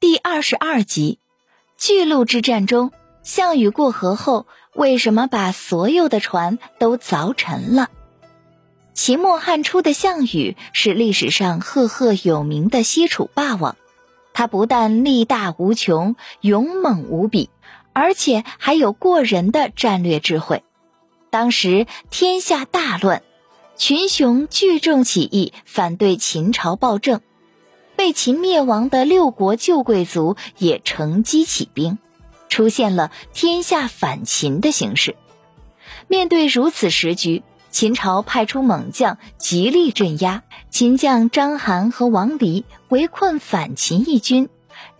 第二十二集，巨鹿之战中，项羽过河后，为什么把所有的船都凿沉了？秦末汉初的项羽是历史上赫赫有名的西楚霸王，他不但力大无穷、勇猛无比，而且还有过人的战略智慧。当时天下大乱，群雄聚众起义，反对秦朝暴政。被秦灭亡的六国旧贵族也乘机起兵，出现了天下反秦的形势。面对如此时局，秦朝派出猛将，极力镇压。秦将章邯和王离围困反秦义军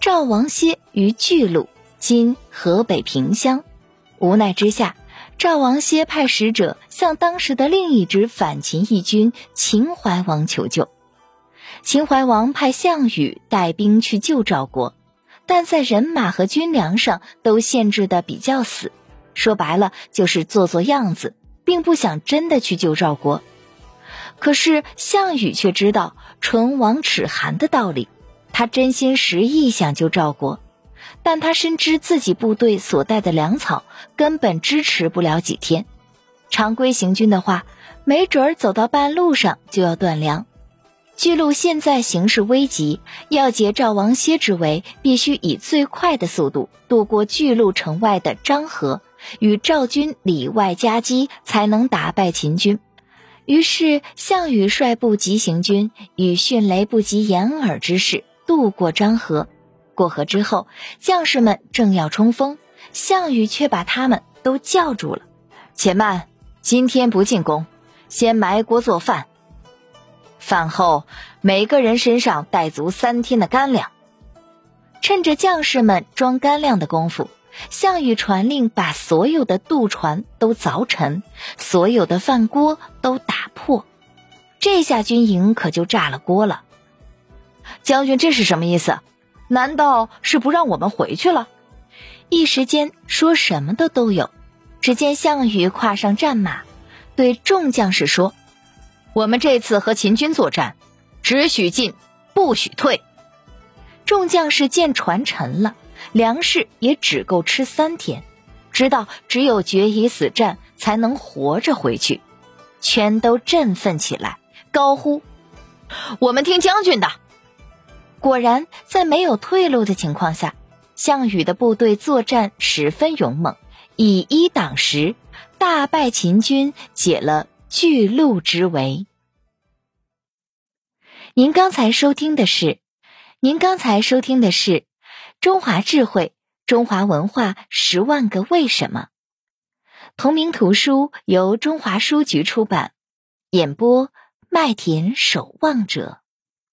赵王歇于巨鹿（今河北平乡）。无奈之下，赵王歇派使者向当时的另一支反秦义军秦怀王求救。秦怀王派项羽带兵去救赵国，但在人马和军粮上都限制的比较死，说白了就是做做样子。并不想真的去救赵国，可是项羽却知道“唇亡齿寒”的道理，他真心实意想救赵国，但他深知自己部队所带的粮草根本支持不了几天，常规行军的话，没准儿走到半路上就要断粮。巨鹿现在形势危急，要解赵王歇之围，必须以最快的速度渡过巨鹿城外的漳河。与赵军里外夹击，才能打败秦军。于是，项羽率部急行军，以迅雷不及掩耳之势渡过漳河。过河之后，将士们正要冲锋，项羽却把他们都叫住了：“且慢，今天不进攻，先埋锅做饭。饭后，每个人身上带足三天的干粮。趁着将士们装干粮的功夫。”项羽传令，把所有的渡船都凿沉，所有的饭锅都打破，这下军营可就炸了锅了。将军，这是什么意思？难道是不让我们回去了？一时间说什么的都有。只见项羽跨上战马，对众将士说：“我们这次和秦军作战，只许进，不许退。”众将士见船沉了。粮食也只够吃三天，知道只有决一死战才能活着回去，全都振奋起来，高呼：“我们听将军的！”果然，在没有退路的情况下，项羽的部队作战十分勇猛，以一挡十，大败秦军，解了巨鹿之围。您刚才收听的是，您刚才收听的是。中华智慧，中华文化十万个为什么。同名图书由中华书局出版，演播麦田守望者。